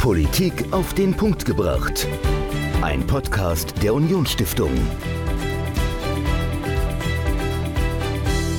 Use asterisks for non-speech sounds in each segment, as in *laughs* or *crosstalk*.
Politik auf den Punkt gebracht. Ein Podcast der Unionsstiftung.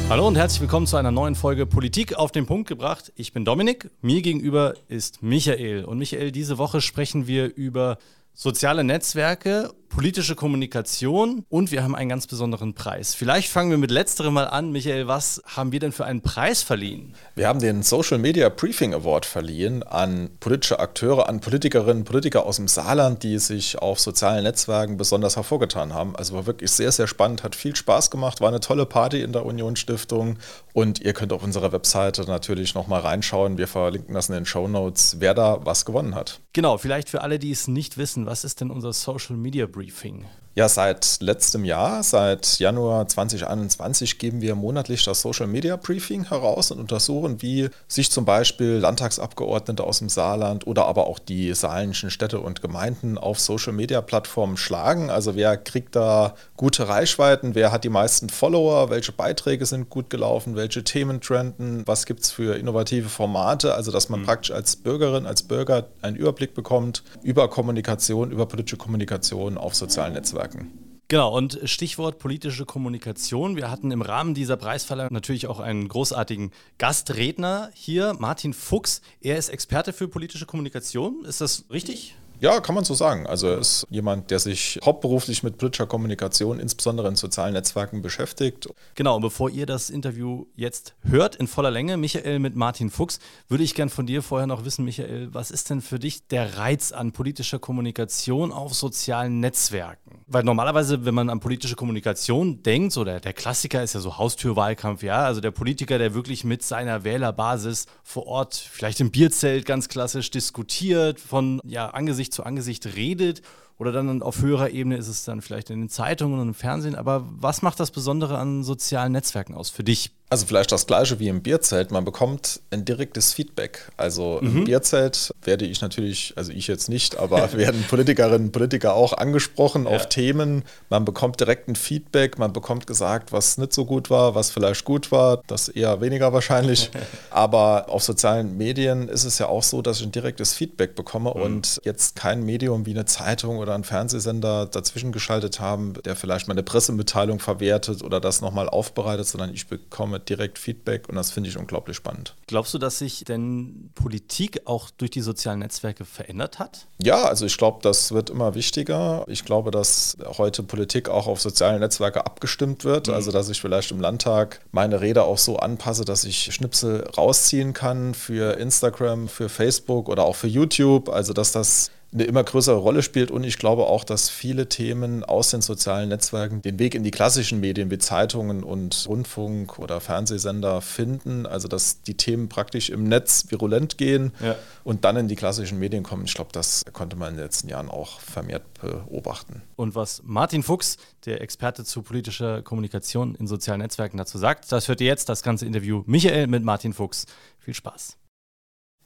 Hallo und herzlich willkommen zu einer neuen Folge Politik auf den Punkt gebracht. Ich bin Dominik, mir gegenüber ist Michael. Und Michael, diese Woche sprechen wir über soziale Netzwerke, politische Kommunikation und wir haben einen ganz besonderen Preis. Vielleicht fangen wir mit letzterem mal an. Michael, was haben wir denn für einen Preis verliehen? Wir haben den Social Media Briefing Award verliehen an politische Akteure, an Politikerinnen, Politiker aus dem Saarland, die sich auf sozialen Netzwerken besonders hervorgetan haben. Also war wirklich sehr, sehr spannend, hat viel Spaß gemacht, war eine tolle Party in der Union Stiftung und ihr könnt auf unserer Webseite natürlich nochmal reinschauen. Wir verlinken das in den Show Notes, wer da was gewonnen hat. Genau, vielleicht für alle, die es nicht wissen, was ist denn unser Social Media Briefing? Everything. Ja, seit letztem Jahr, seit Januar 2021, geben wir monatlich das Social Media Briefing heraus und untersuchen, wie sich zum Beispiel Landtagsabgeordnete aus dem Saarland oder aber auch die saarländischen Städte und Gemeinden auf Social Media Plattformen schlagen. Also wer kriegt da gute Reichweiten, wer hat die meisten Follower, welche Beiträge sind gut gelaufen, welche Themen trenden, was gibt es für innovative Formate, also dass man mhm. praktisch als Bürgerin, als Bürger einen Überblick bekommt über Kommunikation, über politische Kommunikation auf sozialen Netzwerken. Netzwerken. Genau, und Stichwort politische Kommunikation. Wir hatten im Rahmen dieser Preisverleihung natürlich auch einen großartigen Gastredner hier, Martin Fuchs. Er ist Experte für politische Kommunikation. Ist das richtig? Ja, kann man so sagen. Also er ist jemand, der sich hauptberuflich mit politischer Kommunikation, insbesondere in sozialen Netzwerken, beschäftigt. Genau, und bevor ihr das Interview jetzt hört in voller Länge, Michael mit Martin Fuchs, würde ich gern von dir vorher noch wissen, Michael, was ist denn für dich der Reiz an politischer Kommunikation auf sozialen Netzwerken? Weil normalerweise, wenn man an politische Kommunikation denkt, so der, der Klassiker ist ja so Haustürwahlkampf, ja, also der Politiker, der wirklich mit seiner Wählerbasis vor Ort, vielleicht im Bierzelt ganz klassisch diskutiert, von ja, Angesicht Angesicht zu Angesicht redet oder dann auf höherer Ebene ist es dann vielleicht in den Zeitungen und im Fernsehen. Aber was macht das Besondere an sozialen Netzwerken aus für dich? Also vielleicht das gleiche wie im Bierzelt. Man bekommt ein direktes Feedback. Also mhm. im Bierzelt werde ich natürlich, also ich jetzt nicht, aber *laughs* werden Politikerinnen und Politiker auch angesprochen ja. auf Themen. Man bekommt direkt ein Feedback, man bekommt gesagt, was nicht so gut war, was vielleicht gut war, das eher weniger wahrscheinlich. *laughs* aber auf sozialen Medien ist es ja auch so, dass ich ein direktes Feedback bekomme mhm. und jetzt kein Medium wie eine Zeitung oder ein Fernsehsender dazwischen geschaltet haben, der vielleicht meine Pressemitteilung verwertet oder das nochmal aufbereitet, sondern ich bekomme direkt Feedback und das finde ich unglaublich spannend. Glaubst du, dass sich denn Politik auch durch die sozialen Netzwerke verändert hat? Ja, also ich glaube, das wird immer wichtiger. Ich glaube, dass heute Politik auch auf soziale Netzwerke abgestimmt wird. Mhm. Also dass ich vielleicht im Landtag meine Rede auch so anpasse, dass ich Schnipsel rausziehen kann für Instagram, für Facebook oder auch für YouTube. Also dass das eine immer größere Rolle spielt und ich glaube auch, dass viele Themen aus den sozialen Netzwerken den Weg in die klassischen Medien wie Zeitungen und Rundfunk oder Fernsehsender finden, also dass die Themen praktisch im Netz virulent gehen ja. und dann in die klassischen Medien kommen. Ich glaube, das konnte man in den letzten Jahren auch vermehrt beobachten. Und was Martin Fuchs, der Experte zu politischer Kommunikation in sozialen Netzwerken dazu sagt, das hört ihr jetzt, das ganze Interview Michael mit Martin Fuchs. Viel Spaß.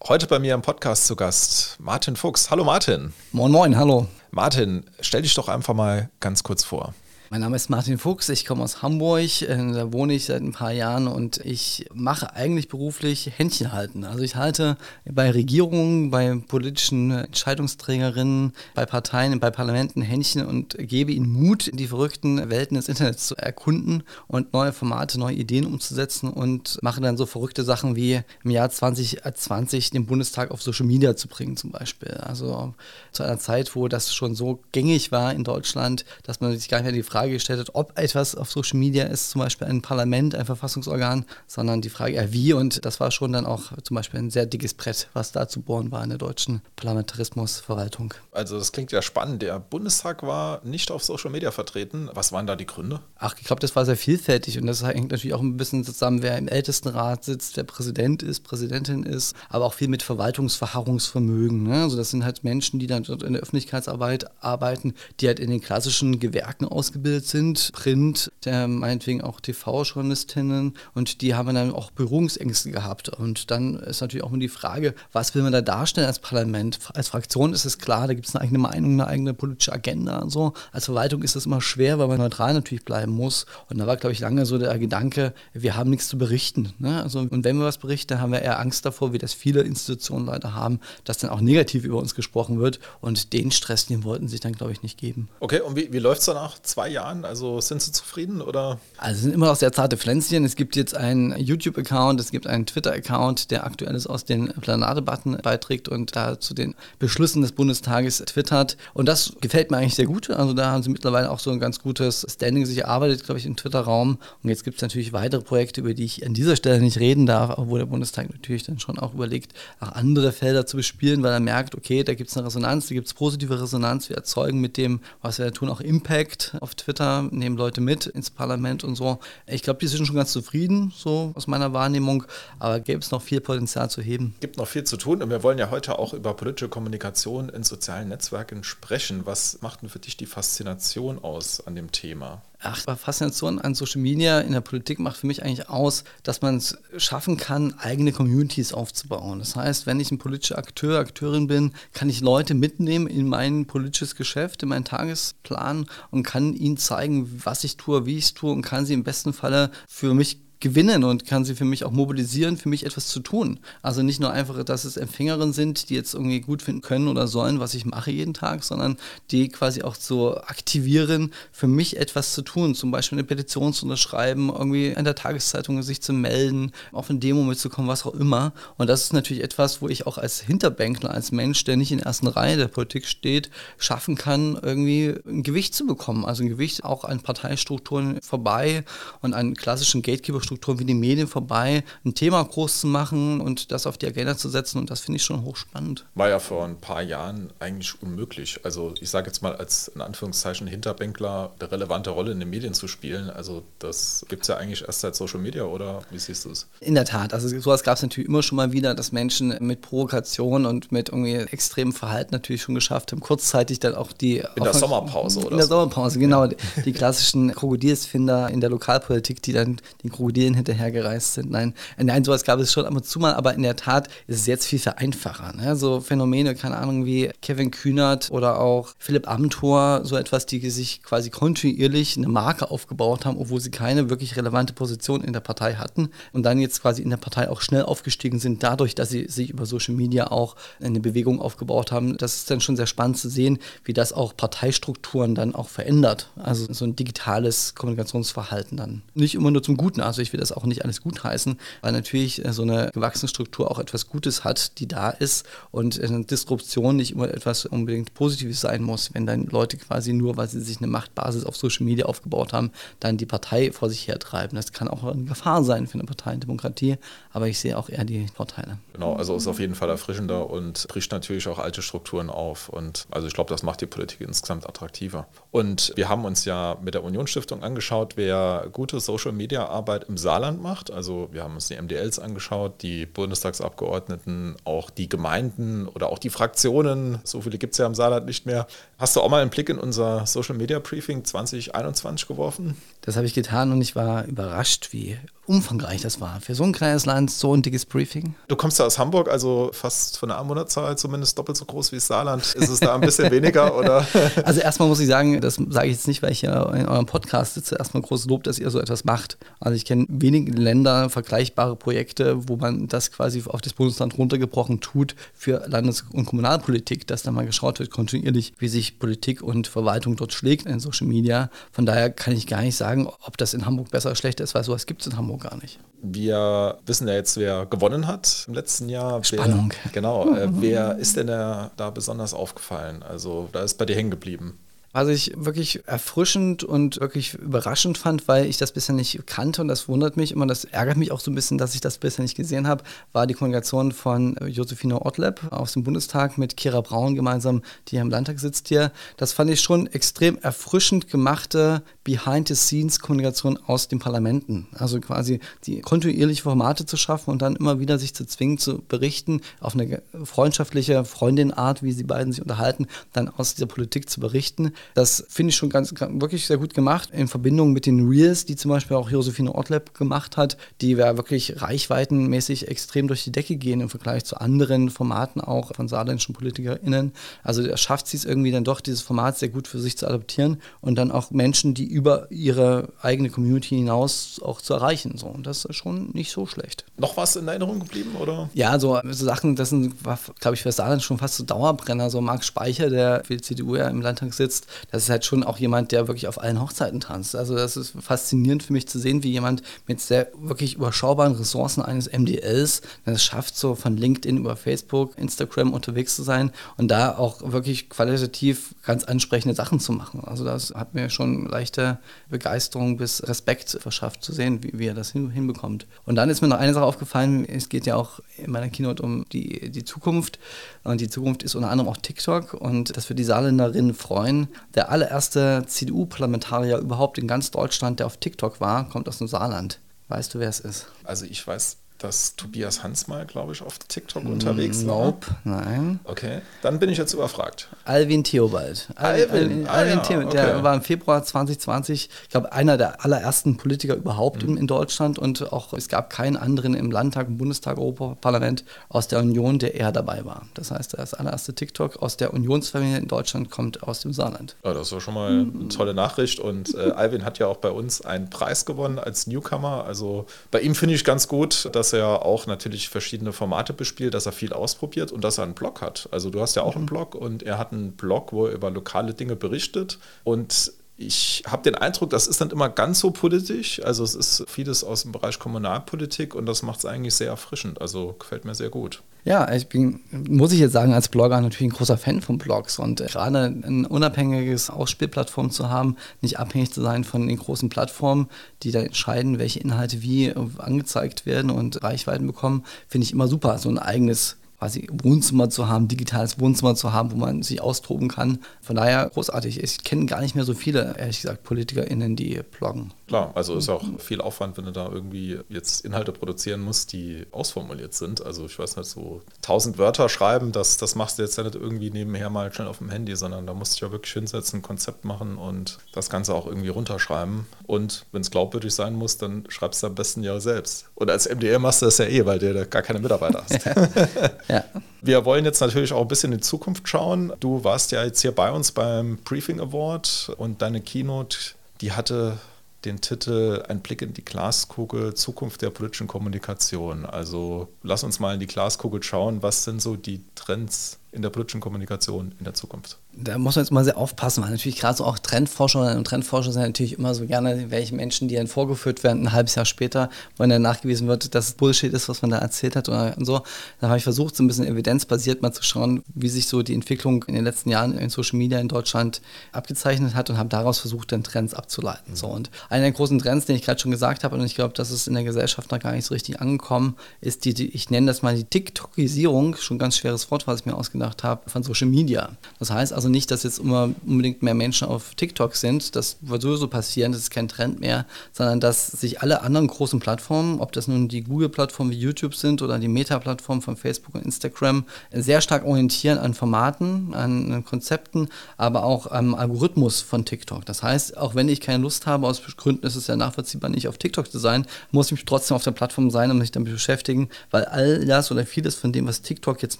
Heute bei mir im Podcast zu Gast Martin Fuchs. Hallo Martin. Moin, moin, hallo. Martin, stell dich doch einfach mal ganz kurz vor. Mein Name ist Martin Fuchs, ich komme aus Hamburg, äh, da wohne ich seit ein paar Jahren und ich mache eigentlich beruflich Händchen halten. Also ich halte bei Regierungen, bei politischen Entscheidungsträgerinnen, bei Parteien, bei Parlamenten Händchen und gebe ihnen Mut, die verrückten Welten des Internets zu erkunden und neue Formate, neue Ideen umzusetzen und mache dann so verrückte Sachen wie im Jahr 2020 den Bundestag auf Social Media zu bringen zum Beispiel. Also zu einer Zeit, wo das schon so gängig war in Deutschland, dass man sich gar nicht mehr die Frage Frage gestellt hat, ob etwas auf Social Media ist, zum Beispiel ein Parlament, ein Verfassungsorgan, sondern die Frage, ja, wie. Und das war schon dann auch zum Beispiel ein sehr dickes Brett, was da zu bohren war in der deutschen Parlamentarismusverwaltung. Also das klingt ja spannend. Der Bundestag war nicht auf Social Media vertreten. Was waren da die Gründe? Ach, ich glaube, das war sehr vielfältig und das hängt natürlich auch ein bisschen zusammen, wer im Ältestenrat sitzt, wer Präsident ist, Präsidentin ist, aber auch viel mit Verwaltungsverharrungsvermögen. Ne? Also das sind halt Menschen, die dann dort in der Öffentlichkeitsarbeit arbeiten, die halt in den klassischen Gewerken ausgebildet ausgebildet sind, Print, der meinetwegen auch TV-Journalistinnen und die haben dann auch Berührungsängste gehabt. Und dann ist natürlich auch immer die Frage, was will man da darstellen als Parlament? Als Fraktion ist es klar, da gibt es eine eigene Meinung, eine eigene politische Agenda und so. Als Verwaltung ist das immer schwer, weil man neutral natürlich bleiben muss. Und da war, glaube ich, lange so der Gedanke, wir haben nichts zu berichten. Ne? Also, und wenn wir was berichten, haben wir eher Angst davor, wie das viele Institutionen leider haben, dass dann auch negativ über uns gesprochen wird. Und den Stress, den wollten sich dann, glaube ich, nicht geben. Okay, und wie, wie läuft es nach zwei Jahren? Also sind Sie zufrieden oder? Also sind immer noch sehr zarte Pflänzchen. Es gibt jetzt einen YouTube-Account, es gibt einen Twitter-Account, der aktuelles aus den Plenardebatten beiträgt und da zu den Beschlüssen des Bundestages twittert. Und das gefällt mir eigentlich sehr gut. Also da haben sie mittlerweile auch so ein ganz gutes Standing sich erarbeitet, glaube ich, im Twitter-Raum. Und jetzt gibt es natürlich weitere Projekte, über die ich an dieser Stelle nicht reden darf, obwohl der Bundestag natürlich dann schon auch überlegt, auch andere Felder zu bespielen, weil er merkt, okay, da gibt es eine Resonanz, da gibt es positive Resonanz. Wir erzeugen mit dem, was wir da tun, auch Impact auf Twitter, nehmen Leute mit ins Parlament und so. Ich glaube, die sind schon ganz zufrieden, so aus meiner Wahrnehmung, aber gäbe es noch viel Potenzial zu heben. Gibt noch viel zu tun und wir wollen ja heute auch über politische Kommunikation in sozialen Netzwerken sprechen. Was macht denn für dich die Faszination aus an dem Thema? Ach, Faszination an Social Media in der Politik macht für mich eigentlich aus, dass man es schaffen kann, eigene Communities aufzubauen. Das heißt, wenn ich ein politischer Akteur, Akteurin bin, kann ich Leute mitnehmen in mein politisches Geschäft, in meinen Tagesplan und kann ihnen zeigen, was ich tue, wie ich es tue und kann sie im besten Falle für mich gewinnen und kann sie für mich auch mobilisieren, für mich etwas zu tun. Also nicht nur einfach, dass es Empfängerinnen sind, die jetzt irgendwie gut finden können oder sollen, was ich mache jeden Tag, sondern die quasi auch so aktivieren, für mich etwas zu tun. Zum Beispiel eine Petition zu unterschreiben, irgendwie in der Tageszeitung sich zu melden, auf eine Demo mitzukommen, was auch immer. Und das ist natürlich etwas, wo ich auch als Hinterbänkler, als Mensch, der nicht in der ersten Reihe der Politik steht, schaffen kann, irgendwie ein Gewicht zu bekommen. Also ein Gewicht auch an Parteistrukturen vorbei und an klassischen Gatekeeper Infrastrukturen wie die Medien vorbei, ein Thema groß zu machen und das auf die Agenda zu setzen. Und das finde ich schon hochspannend. War ja vor ein paar Jahren eigentlich unmöglich. Also ich sage jetzt mal als in Anführungszeichen Hinterbänkler eine relevante Rolle in den Medien zu spielen. Also das gibt es ja eigentlich erst seit Social Media oder wie siehst du es? In der Tat. Also sowas gab es natürlich immer schon mal wieder, dass Menschen mit Provokation und mit irgendwie extremem Verhalten natürlich schon geschafft haben, kurzzeitig dann auch die... In der Sommerpause oder In der Sommerpause, genau. Die, die klassischen Krokodilsfinder in der Lokalpolitik, die dann den Krokodil Krokodilen hinterhergereist sind. Nein, nein, sowas gab es schon ab und zu mal, aber in der Tat ist es jetzt viel vereinfacher. Ne? So Phänomene, keine Ahnung, wie Kevin Kühnert oder auch Philipp Amthor, so etwas, die sich quasi kontinuierlich eine Marke aufgebaut haben, obwohl sie keine wirklich relevante Position in der Partei hatten und dann jetzt quasi in der Partei auch schnell aufgestiegen sind, dadurch, dass sie sich über Social Media auch eine Bewegung aufgebaut haben. Das ist dann schon sehr spannend zu sehen, wie das auch Parteistrukturen dann auch verändert. Also so ein digitales Kommunikationsverhalten dann. Nicht immer nur zum Guten. Also ich will das auch nicht alles gutheißen, weil natürlich äh, so eine gewachsene Struktur auch etwas Gutes hat, die da ist und eine Disruption nicht immer etwas unbedingt Positives sein muss, wenn dann Leute quasi nur, weil sie sich eine Machtbasis auf Social Media aufgebaut haben, dann die Partei vor sich hertreiben. Das kann auch eine Gefahr sein für eine Partei in Demokratie, aber ich sehe auch eher die Vorteile. Genau, also ist auf jeden Fall erfrischender und bricht natürlich auch alte Strukturen auf und also ich glaube, das macht die Politik insgesamt attraktiver. Und wir haben uns ja mit der Unionsstiftung angeschaut, wer gute Social Media Arbeit im im Saarland macht. Also wir haben uns die MDLs angeschaut, die Bundestagsabgeordneten, auch die Gemeinden oder auch die Fraktionen. So viele gibt es ja im Saarland nicht mehr. Hast du auch mal einen Blick in unser Social Media Briefing 2021 geworfen? Das habe ich getan und ich war überrascht, wie umfangreich das war. Für so ein kleines Land so ein dickes Briefing. Du kommst ja aus Hamburg, also fast von der Einwohnerzahl zumindest doppelt so groß wie das Saarland. Ist es da ein bisschen weniger oder? *laughs* Also erstmal muss ich sagen, das sage ich jetzt nicht, weil ich ja in eurem Podcast sitze, erstmal großes Lob, dass ihr so etwas macht. Also ich kenne wenige Länder, vergleichbare Projekte, wo man das quasi auf das Bundesland runtergebrochen tut für Landes- und Kommunalpolitik, dass da mal geschaut wird kontinuierlich, wie sich Politik und Verwaltung dort schlägt in Social Media. Von daher kann ich gar nicht sagen, ob das in Hamburg besser oder schlechter ist, weil sowas gibt es in Hamburg gar nicht. Wir wissen ja jetzt, wer gewonnen hat im letzten Jahr. Spannung. Wer, genau. Äh, *laughs* wer ist denn da, da besonders aufgefallen? Also, da ist bei dir hängen geblieben. Was ich wirklich erfrischend und wirklich überraschend fand, weil ich das bisher nicht kannte und das wundert mich immer, das ärgert mich auch so ein bisschen, dass ich das bisher nicht gesehen habe, war die Kommunikation von Josefina Ottleb aus dem Bundestag mit Kira Braun gemeinsam, die hier im Landtag sitzt hier. Das fand ich schon extrem erfrischend gemachte Behind-the-Scenes-Kommunikation aus den Parlamenten. Also quasi die kontinuierliche Formate zu schaffen und dann immer wieder sich zu zwingen, zu berichten, auf eine freundschaftliche Freundin-Art, wie sie beiden sich unterhalten, dann aus dieser Politik zu berichten Das finde ich schon ganz, wirklich sehr gut gemacht in Verbindung mit den Reels, die zum Beispiel auch Josephine Ortleb gemacht hat, die ja wirklich reichweitenmäßig extrem durch die Decke gehen im Vergleich zu anderen Formaten auch von saarländischen PolitikerInnen. Also schafft sie es irgendwie dann doch, dieses Format sehr gut für sich zu adaptieren und dann auch Menschen, die über ihre eigene Community hinaus auch zu erreichen. So. Und das ist schon nicht so schlecht. Noch was in Erinnerung geblieben, oder? Ja, so, so Sachen, das sind, glaube ich, für Saarland schon fast so Dauerbrenner. So Marc Speicher, der für die CDU ja im Landtag sitzt, das ist halt schon auch jemand, der wirklich auf allen Hochzeiten tanzt. Also das ist faszinierend für mich zu sehen, wie jemand mit sehr wirklich überschaubaren Ressourcen eines MDLs es schafft, so von LinkedIn über Facebook, Instagram unterwegs zu sein und da auch wirklich qualitativ ganz ansprechende Sachen zu machen. Also das hat mir schon leichte Begeisterung bis Respekt verschafft zu sehen, wie, wie er das hin, hinbekommt. Und dann ist mir noch eine Sache aufgefallen, es geht ja auch in meiner Keynote um die, die Zukunft und die Zukunft ist unter anderem auch TikTok und das wird die Saarländerinnen freuen. Der allererste CDU-Parlamentarier überhaupt in ganz Deutschland, der auf TikTok war, kommt aus dem Saarland. Weißt du, wer es ist? Also ich weiß dass Tobias Hans mal, glaube ich, auf TikTok unterwegs nope, war? nein. Okay, dann bin ich jetzt überfragt. Alvin Theobald. Alvin, Alvin, Alvin, Alvin ah, Theobald, okay. der war im Februar 2020, ich glaube, einer der allerersten Politiker überhaupt mhm. in, in, Deutschland und auch es gab keinen anderen im Landtag, im Bundestag, Europaparlament aus der Union, der eher dabei war. Das heißt, das allererste TikTok aus der Unionsfamilie in Deutschland kommt aus dem Saarland. Ja, das war schon mal eine tolle Nachricht und äh, Alvin hat ja auch bei uns einen Preis gewonnen als Newcomer. Also bei ihm finde ich ganz gut, dass dass er auch natürlich verschiedene Formate bespielt, dass er viel ausprobiert und dass er einen Blog hat. Also du hast ja auch einen mhm. Blog und er hat einen Blog, wo er über lokale Dinge berichtet und ich habe den Eindruck, das ist dann immer ganz so politisch. Also es ist vieles aus dem Bereich Kommunalpolitik und das macht es eigentlich sehr erfrischend. Also gefällt mir sehr gut. Ja, ich bin, muss ich jetzt sagen, als Blogger natürlich ein großer Fan von Blogs und gerade ein unabhängiges Ausspielplattform zu haben, nicht abhängig zu sein von den großen Plattformen, die da entscheiden, welche Inhalte wie angezeigt werden und Reichweiten bekommen, finde ich immer super. So ein eigenes quasi Wohnzimmer zu haben, digitales Wohnzimmer zu haben, wo man sich austoben kann. Von daher großartig. Ich kenne gar nicht mehr so viele, ehrlich gesagt, PolitikerInnen, die bloggen. Klar, also ist auch viel Aufwand, wenn du da irgendwie jetzt Inhalte produzieren musst, die ausformuliert sind. Also ich weiß nicht, so tausend Wörter schreiben, das, das machst du jetzt ja nicht irgendwie nebenher mal schnell auf dem Handy, sondern da musst du ja wirklich hinsetzen, ein Konzept machen und das Ganze auch irgendwie runterschreiben. Und wenn es glaubwürdig sein muss, dann schreibst du am besten ja selbst. Und als MDR machst du das ja eh, weil du da gar keine Mitarbeiter hast. *laughs* *laughs* ja. Wir wollen jetzt natürlich auch ein bisschen in die Zukunft schauen. Du warst ja jetzt hier bei uns beim Briefing Award und deine Keynote, die hatte den Titel Ein Blick in die Glaskugel, Zukunft der politischen Kommunikation. Also lass uns mal in die Glaskugel schauen, was sind so die Trends in der politischen Kommunikation in der Zukunft? Da muss man jetzt mal sehr aufpassen, weil natürlich gerade so auch Trendforscher und Trendforscher sind natürlich immer so gerne welche Menschen, die dann vorgeführt werden, ein halbes Jahr später, wenn dann nachgewiesen wird, dass es Bullshit ist, was man da erzählt hat oder so. Da habe ich versucht, so ein bisschen evidenzbasiert mal zu schauen, wie sich so die Entwicklung in den letzten Jahren in Social Media in Deutschland abgezeichnet hat und habe daraus versucht, dann Trends abzuleiten. Mhm. So, und einer der großen Trends, den ich gerade schon gesagt habe, und ich glaube, das ist in der Gesellschaft noch gar nicht so richtig angekommen, ist die, die ich nenne das mal die TikTokisierung, schon ein ganz schweres Wort, was ich mir ausgedacht gemacht habe von Social Media. Das heißt also nicht, dass jetzt immer unbedingt mehr Menschen auf TikTok sind. Das wird sowieso passieren, das ist kein Trend mehr, sondern dass sich alle anderen großen Plattformen, ob das nun die Google-Plattformen wie YouTube sind oder die Meta-Plattformen von Facebook und Instagram, sehr stark orientieren an Formaten, an Konzepten, aber auch am Algorithmus von TikTok. Das heißt, auch wenn ich keine Lust habe, aus Gründen ist es ja nachvollziehbar, nicht auf TikTok zu sein, muss ich trotzdem auf der Plattform sein und mich damit beschäftigen, weil all das oder vieles von dem, was TikTok jetzt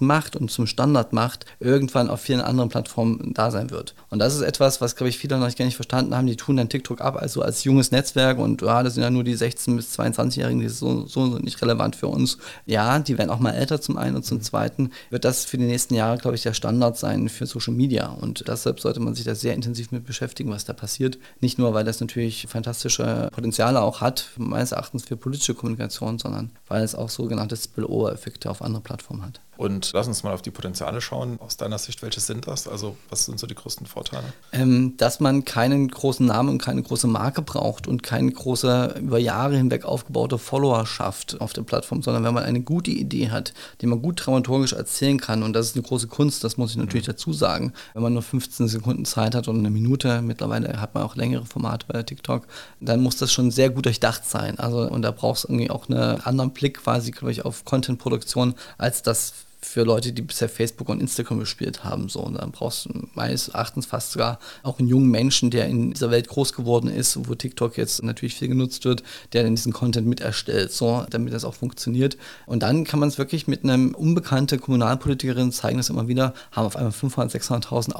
macht und zum Standard macht, irgendwann auf vielen anderen Plattformen da sein wird. Und das ist etwas, was, glaube ich, viele noch gar nicht verstanden haben. Die tun dann TikTok ab, also als junges Netzwerk und ja, das sind ja nur die 16- bis 22-Jährigen, die so, so nicht relevant für uns. Ja, die werden auch mal älter zum einen und zum zweiten wird das für die nächsten Jahre, glaube ich, der Standard sein für Social Media. Und deshalb sollte man sich da sehr intensiv mit beschäftigen, was da passiert. Nicht nur, weil das natürlich fantastische Potenziale auch hat, meines Erachtens für politische Kommunikation, sondern weil es auch sogenannte Spillover-Effekte auf andere Plattformen hat. Und lass uns mal auf die Potenziale schauen. Aus deiner Sicht, welche sind das? Also, was sind so die größten Vorteile? Ähm, dass man keinen großen Namen und keine große Marke braucht und keine große, über Jahre hinweg aufgebaute Followerschaft auf der Plattform, sondern wenn man eine gute Idee hat, die man gut dramaturgisch erzählen kann, und das ist eine große Kunst, das muss ich natürlich mhm. dazu sagen. Wenn man nur 15 Sekunden Zeit hat und eine Minute, mittlerweile hat man auch längere Formate bei TikTok, dann muss das schon sehr gut durchdacht sein. Also, und da braucht es irgendwie auch einen anderen Blick quasi, glaube ich, auf Content-Produktion, als das für Leute, die bisher Facebook und Instagram gespielt haben. So. Und dann brauchst du meines Erachtens fast sogar auch einen jungen Menschen, der in dieser Welt groß geworden ist, wo TikTok jetzt natürlich viel genutzt wird, der dann diesen Content mit erstellt, so, damit das auch funktioniert. Und dann kann man es wirklich mit einer unbekannten Kommunalpolitikerin zeigen, dass immer wieder, haben auf einmal 500.000, 600.000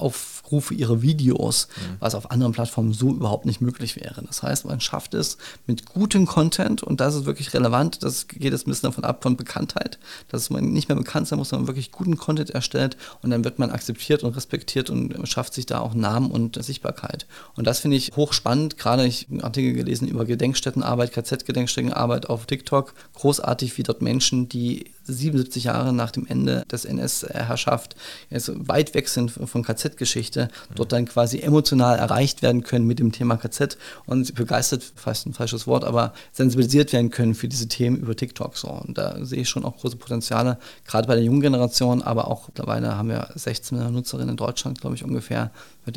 Aufrufe ihre Videos, mhm. was auf anderen Plattformen so überhaupt nicht möglich wäre. Das heißt, man schafft es mit gutem Content und das ist wirklich relevant, das geht jetzt ein bisschen davon ab von Bekanntheit, dass man nicht mehr bekannt sein muss, sondern wirklich guten Content erstellt und dann wird man akzeptiert und respektiert und schafft sich da auch Namen und Sichtbarkeit. Und das finde ich hochspannend. Gerade ich habe einen Artikel gelesen über Gedenkstättenarbeit, KZ-Gedenkstättenarbeit auf TikTok. Großartig, wie dort Menschen, die 77 Jahre nach dem Ende des NS-Herrschaft jetzt weit weg sind von KZ-Geschichte, dort dann quasi emotional erreicht werden können mit dem Thema KZ und begeistert, fast ein falsches Wort, aber sensibilisiert werden können für diese Themen über TikTok. So. Und da sehe ich schon auch große Potenziale, gerade bei der jungen Generation, aber auch mittlerweile haben wir 16 Nutzerinnen in Deutschland, glaube ich, ungefähr,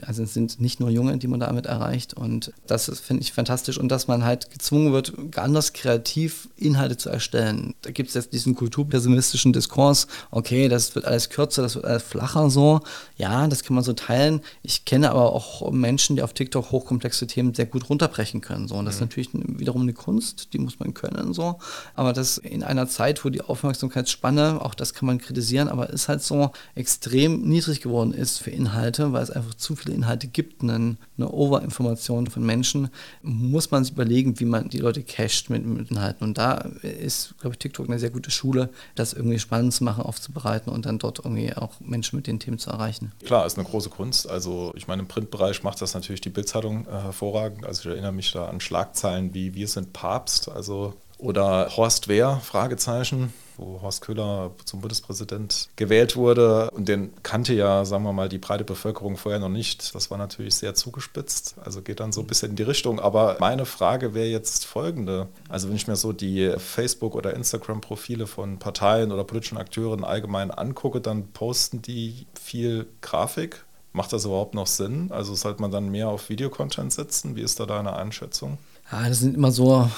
also es sind nicht nur Junge, die man damit erreicht. Und das finde ich fantastisch. Und dass man halt gezwungen wird, ganz kreativ Inhalte zu erstellen. Da gibt es jetzt diesen kulturpessimistischen Diskurs, okay, das wird alles kürzer, das wird alles flacher so. Ja, das kann man so teilen. Ich kenne aber auch Menschen, die auf TikTok hochkomplexe Themen sehr gut runterbrechen können. So. Und das mhm. ist natürlich wiederum eine Kunst, die muss man können. So. Aber das in einer Zeit, wo die Aufmerksamkeitsspanne, auch das kann man kritisieren, aber ist halt so extrem niedrig geworden ist für Inhalte, weil es einfach zu viele Inhalte gibt, eine, eine Overinformation von Menschen, muss man sich überlegen, wie man die Leute cached mit, mit Inhalten. Und da ist, glaube ich, TikTok eine sehr gute Schule, das irgendwie spannend zu machen, aufzubereiten und dann dort irgendwie auch Menschen mit den Themen zu erreichen. Klar, ist eine große Kunst. Also ich meine, im Printbereich macht das natürlich die Bildzeitung äh, hervorragend. Also ich erinnere mich da an Schlagzeilen wie Wir sind Papst, also oder Horst Wehr, Fragezeichen wo Horst Köhler zum Bundespräsident gewählt wurde. Und den kannte ja, sagen wir mal, die breite Bevölkerung vorher noch nicht. Das war natürlich sehr zugespitzt. Also geht dann so ein bisschen in die Richtung. Aber meine Frage wäre jetzt folgende. Also wenn ich mir so die Facebook- oder Instagram-Profile von Parteien oder politischen Akteuren allgemein angucke, dann posten die viel Grafik. Macht das überhaupt noch Sinn? Also sollte man dann mehr auf Videocontent setzen? Wie ist da deine Einschätzung? Ja, das sind immer so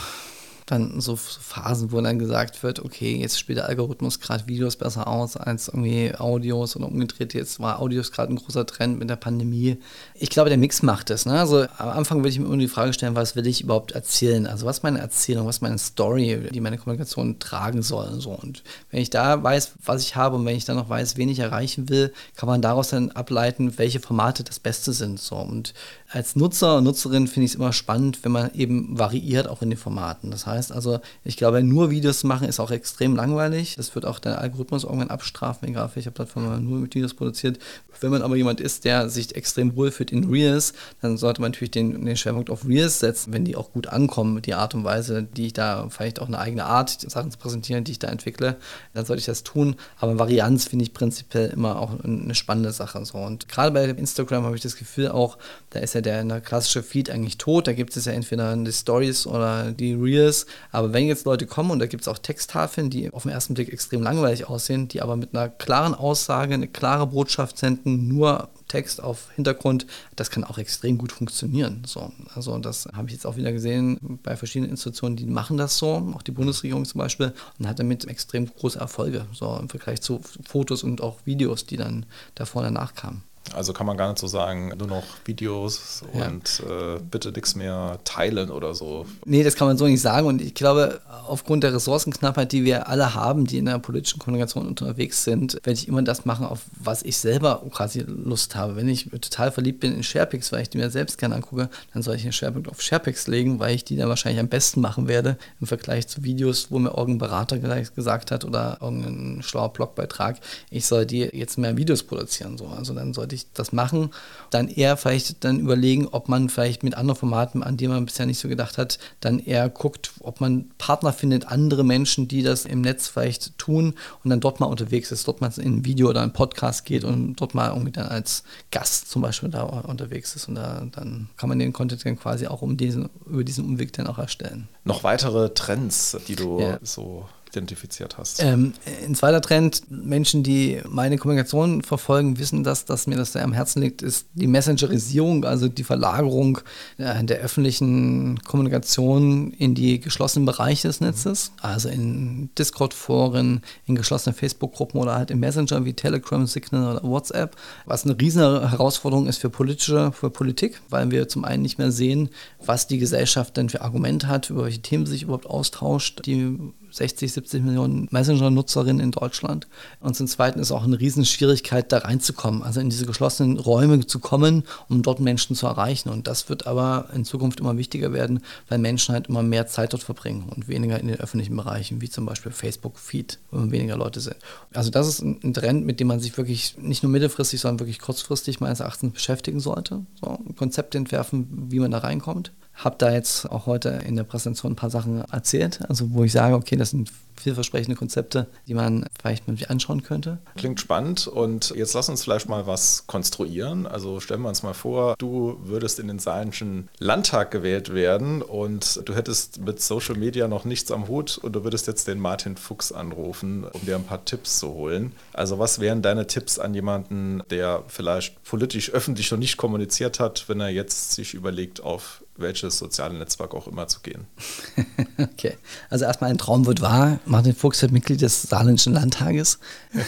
dann so Phasen, wo dann gesagt wird, okay, jetzt spielt der Algorithmus gerade Videos besser aus als irgendwie Audios oder umgedreht. Jetzt war Audios gerade ein großer Trend mit der Pandemie. Ich glaube, der Mix macht es. Ne? Also am Anfang würde ich mir immer die Frage stellen, was will ich überhaupt erzählen? Also was meine Erzählung, was meine Story, die meine Kommunikation tragen soll. So. Und wenn ich da weiß, was ich habe und wenn ich dann noch weiß, wen ich erreichen will, kann man daraus dann ableiten, welche Formate das Beste sind. So. Und als Nutzer und Nutzerin finde ich es immer spannend, wenn man eben variiert auch in den Formaten. Das heißt also, ich glaube, nur Videos machen ist auch extrem langweilig. Das wird auch der Algorithmus irgendwann abstrafen, egal auf welcher Plattform man nur mit Videos produziert. Wenn man aber jemand ist, der sich extrem wohlfühlt in Reels, dann sollte man natürlich den, den Schwerpunkt auf Reels setzen, wenn die auch gut ankommen, die Art und Weise, die ich da vielleicht auch eine eigene Art, Sachen zu präsentieren, die ich da entwickle, dann sollte ich das tun. Aber Varianz finde ich prinzipiell immer auch eine spannende Sache. So. Und gerade bei Instagram habe ich das Gefühl auch, da ist ja der, der klassische Feed eigentlich tot. Da gibt es ja entweder die Stories oder die Reels. Aber wenn jetzt Leute kommen und da gibt es auch Texttafeln, die auf den ersten Blick extrem langweilig aussehen, die aber mit einer klaren Aussage, eine klare Botschaft senden, nur Text auf Hintergrund, das kann auch extrem gut funktionieren. So, also das habe ich jetzt auch wieder gesehen bei verschiedenen Institutionen, die machen das so, auch die Bundesregierung zum Beispiel, und hat damit extrem große Erfolge, so im Vergleich zu Fotos und auch Videos, die dann davor und danach kamen. Also kann man gar nicht so sagen, nur noch Videos ja. und äh, bitte nichts mehr teilen oder so. Nee, das kann man so nicht sagen. Und ich glaube, aufgrund der Ressourcenknappheit, die wir alle haben, die in der politischen Kommunikation unterwegs sind, werde ich immer das machen, auf was ich selber quasi Lust habe. Wenn ich total verliebt bin in SharePix, weil ich die mir selbst gerne angucke, dann soll ich einen Schwerpunkt auf SharePix legen, weil ich die dann wahrscheinlich am besten machen werde im Vergleich zu Videos, wo mir irgendein Berater gesagt hat oder irgendein schlauer Blogbeitrag, ich soll die jetzt mehr Videos produzieren. So. Also dann sollte ich das machen, dann eher vielleicht dann überlegen, ob man vielleicht mit anderen Formaten, an die man bisher nicht so gedacht hat, dann eher guckt, ob man Partner findet, andere Menschen, die das im Netz vielleicht tun und dann dort mal unterwegs ist, dort mal in ein Video oder ein Podcast geht und dort mal irgendwie dann als Gast zum Beispiel da unterwegs ist und da, dann kann man den Content dann quasi auch um diesen, über diesen Umweg dann auch erstellen. Noch weitere Trends, die du ja. so identifiziert hast? Ähm, ein zweiter Trend, Menschen, die meine Kommunikation verfolgen, wissen, dass, dass mir das sehr am Herzen liegt, ist die Messengerisierung, also die Verlagerung äh, der öffentlichen Kommunikation in die geschlossenen Bereiche des Netzes, also in Discord-Foren, in geschlossene Facebook-Gruppen oder halt in Messenger wie Telegram, Signal oder WhatsApp, was eine riesen Herausforderung ist für politische, für Politik, weil wir zum einen nicht mehr sehen, was die Gesellschaft denn für Argumente hat, über welche Themen sich überhaupt austauscht. Die 60, 70 Millionen Messenger-Nutzerinnen in Deutschland. Und zum Zweiten ist auch eine Riesenschwierigkeit, da reinzukommen, also in diese geschlossenen Räume zu kommen, um dort Menschen zu erreichen. Und das wird aber in Zukunft immer wichtiger werden, weil Menschen halt immer mehr Zeit dort verbringen und weniger in den öffentlichen Bereichen, wie zum Beispiel Facebook-Feed, wo immer weniger Leute sind. Also das ist ein Trend, mit dem man sich wirklich nicht nur mittelfristig, sondern wirklich kurzfristig meines Erachtens beschäftigen sollte. So, ein Konzept entwerfen, wie man da reinkommt habe da jetzt auch heute in der Präsentation ein paar Sachen erzählt, also wo ich sage, okay, das sind vielversprechende Konzepte, die man vielleicht mal anschauen könnte. Klingt spannend und jetzt lass uns vielleicht mal was konstruieren. Also stellen wir uns mal vor, du würdest in den Saarländischen Landtag gewählt werden und du hättest mit Social Media noch nichts am Hut und du würdest jetzt den Martin Fuchs anrufen, um dir ein paar Tipps zu holen. Also was wären deine Tipps an jemanden, der vielleicht politisch öffentlich noch nicht kommuniziert hat, wenn er jetzt sich überlegt, auf welches soziale Netzwerk auch immer zu gehen. *laughs* okay, also erstmal ein Traum wird wahr. Martin Fuchs wird Mitglied des Saarländischen Landtages. *laughs*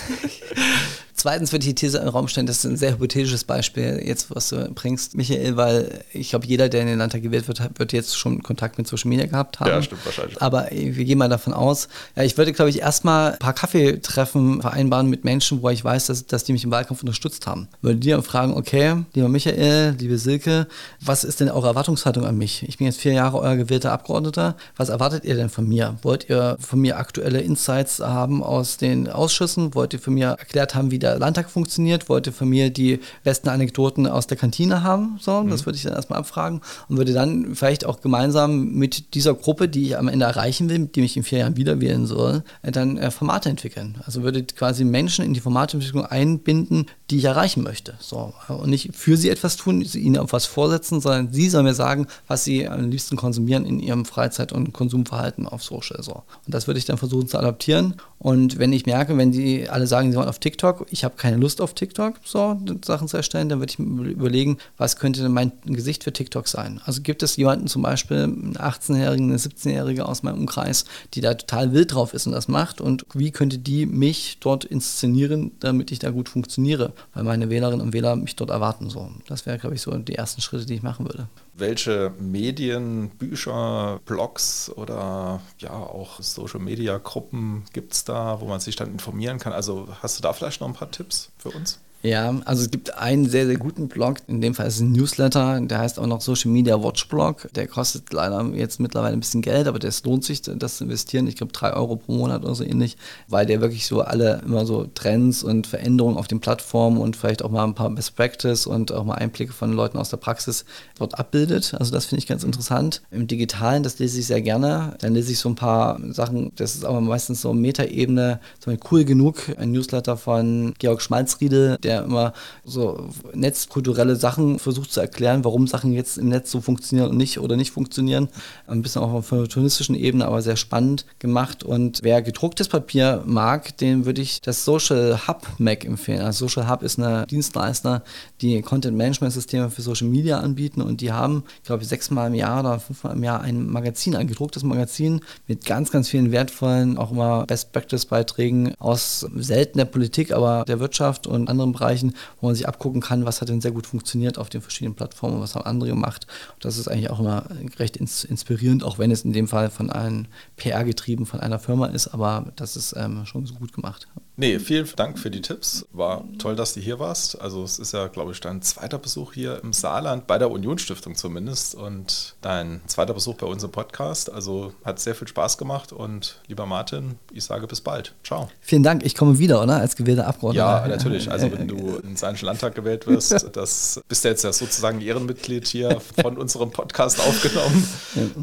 Zweitens würde ich die These in den Raum stellen, das ist ein sehr hypothetisches Beispiel, jetzt was du bringst, Michael, weil ich glaube, jeder, der in den Landtag gewählt wird, wird jetzt schon Kontakt mit Social Media gehabt haben. Ja, stimmt wahrscheinlich. Aber wir gehen mal davon aus, ja, ich würde, glaube ich, erstmal ein paar Kaffeetreffen vereinbaren mit Menschen, wo ich weiß, dass, dass die mich im Wahlkampf unterstützt haben. Würde die dann fragen, okay, lieber Michael, liebe Silke, was ist denn eure Erwartungshaltung an mich? Ich bin jetzt vier Jahre euer gewählter Abgeordneter. Was erwartet ihr denn von mir? Wollt ihr von mir aktuelle Insights haben aus den Ausschüssen? Wollt ihr von mir erklärt haben, wie der Landtag funktioniert, wollte von mir die besten Anekdoten aus der Kantine haben. So, mhm. das würde ich dann erstmal abfragen und würde dann vielleicht auch gemeinsam mit dieser Gruppe, die ich am Ende erreichen will, die mich in vier Jahren wieder wählen soll, äh, dann äh, Formate entwickeln. Also würde quasi Menschen in die Formatentwicklung einbinden, die ich erreichen möchte. So, und nicht für sie etwas tun, ihnen auf was vorsetzen, sondern sie sollen mir sagen, was sie am liebsten konsumieren in ihrem Freizeit- und Konsumverhalten auf Social. So. Und das würde ich dann versuchen zu adaptieren. Und wenn ich merke, wenn die alle sagen, sie wollen auf TikTok, ich habe keine Lust auf TikTok, so Sachen zu erstellen, dann würde ich mir überlegen, was könnte denn mein Gesicht für TikTok sein. Also gibt es jemanden zum Beispiel, einen 18-Jährigen, eine 17-Jährige aus meinem Umkreis, die da total wild drauf ist und das macht und wie könnte die mich dort inszenieren, damit ich da gut funktioniere, weil meine Wählerinnen und Wähler mich dort erwarten. So. Das wäre, glaube ich, so die ersten Schritte, die ich machen würde. Welche Medien, Bücher, Blogs oder ja auch Social-Media-Gruppen gibt es da, wo man sich dann informieren kann? Also hast du da vielleicht noch ein paar Tipps für uns? Ja, also es gibt einen sehr, sehr guten Blog. In dem Fall ist es ein Newsletter, der heißt auch noch Social Media Watch Blog. Der kostet leider jetzt mittlerweile ein bisschen Geld, aber das lohnt sich, das zu investieren. Ich glaube, drei Euro pro Monat oder so ähnlich, weil der wirklich so alle immer so Trends und Veränderungen auf den Plattformen und vielleicht auch mal ein paar Best Practice und auch mal Einblicke von Leuten aus der Praxis dort abbildet. Also das finde ich ganz interessant. Im Digitalen, das lese ich sehr gerne. Dann lese ich so ein paar Sachen, das ist aber meistens so Metaebene, so cool genug. Ein Newsletter von Georg Schmalzriedel, der der immer so netzkulturelle Sachen versucht zu erklären, warum Sachen jetzt im Netz so funktionieren und nicht oder nicht funktionieren. Ein bisschen auch auf einer touristischen Ebene, aber sehr spannend gemacht. Und wer gedrucktes Papier mag, dem würde ich das Social Hub Mac empfehlen. Also Social Hub ist eine Dienstleister, die Content Management Systeme für Social Media anbieten und die haben, ich glaube, sechsmal im Jahr oder fünfmal im Jahr ein Magazin, ein gedrucktes Magazin mit ganz, ganz vielen wertvollen, auch immer Best Practice Beiträgen aus selten der Politik, aber der Wirtschaft und anderen Bereichen Bereichen, wo man sich abgucken kann, was hat denn sehr gut funktioniert auf den verschiedenen Plattformen, was haben andere gemacht. Das ist eigentlich auch immer recht inspirierend, auch wenn es in dem Fall von einem PR getrieben von einer Firma ist, aber das ist ähm, schon so gut gemacht. Nee, vielen Dank für die Tipps. War toll, dass du hier warst. Also es ist ja, glaube ich, dein zweiter Besuch hier im Saarland, bei der Unionsstiftung zumindest und dein zweiter Besuch bei uns im Podcast. Also hat sehr viel Spaß gemacht und lieber Martin, ich sage bis bald. Ciao. Vielen Dank. Ich komme wieder, oder? Als gewählter Abgeordneter. Ja, natürlich. Also wenn du *laughs* in den Saarländischen Landtag gewählt wirst, das bist du jetzt ja sozusagen Ehrenmitglied hier von unserem Podcast aufgenommen,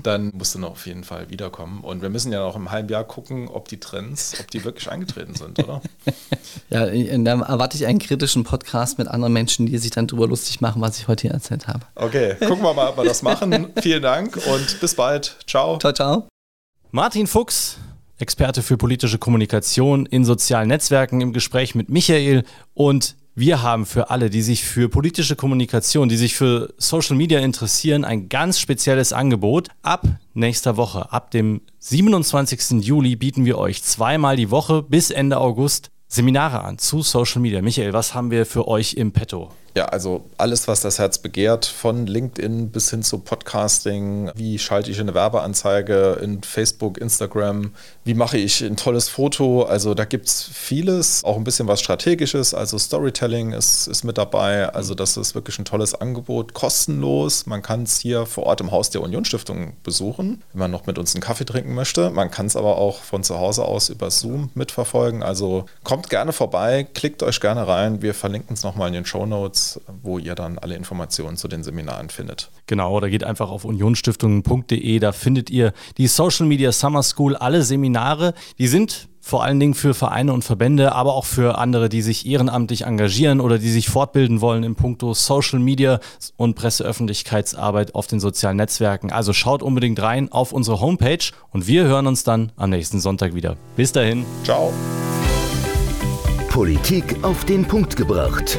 dann musst du noch auf jeden Fall wiederkommen. Und wir müssen ja noch im halben Jahr gucken, ob die Trends, ob die wirklich eingetreten sind, oder? Ja, dann erwarte ich einen kritischen Podcast mit anderen Menschen, die sich dann darüber lustig machen, was ich heute hier erzählt habe. Okay, gucken wir mal, ob wir das machen. Vielen Dank und bis bald. Ciao. Ciao, ciao. Martin Fuchs Experte für politische Kommunikation in sozialen Netzwerken im Gespräch mit Michael und wir haben für alle, die sich für politische Kommunikation, die sich für Social Media interessieren, ein ganz spezielles Angebot. Ab nächster Woche, ab dem 27. Juli bieten wir euch zweimal die Woche bis Ende August Seminare an zu Social Media. Michael, was haben wir für euch im Petto? Ja, also alles, was das Herz begehrt, von LinkedIn bis hin zu Podcasting. Wie schalte ich eine Werbeanzeige in Facebook, Instagram? Wie mache ich ein tolles Foto? Also da gibt es vieles, auch ein bisschen was Strategisches. Also Storytelling ist, ist mit dabei. Also das ist wirklich ein tolles Angebot, kostenlos. Man kann es hier vor Ort im Haus der Unionsstiftung besuchen, wenn man noch mit uns einen Kaffee trinken möchte. Man kann es aber auch von zu Hause aus über Zoom mitverfolgen. Also kommt gerne vorbei, klickt euch gerne rein. Wir verlinken es nochmal in den Show Notes wo ihr dann alle Informationen zu den Seminaren findet. Genau, da geht einfach auf unionstiftungen.de, da findet ihr die Social Media Summer School, alle Seminare, die sind vor allen Dingen für Vereine und Verbände, aber auch für andere, die sich ehrenamtlich engagieren oder die sich fortbilden wollen in puncto Social Media und Presseöffentlichkeitsarbeit auf den sozialen Netzwerken. Also schaut unbedingt rein auf unsere Homepage und wir hören uns dann am nächsten Sonntag wieder. Bis dahin. Ciao. Politik auf den Punkt gebracht.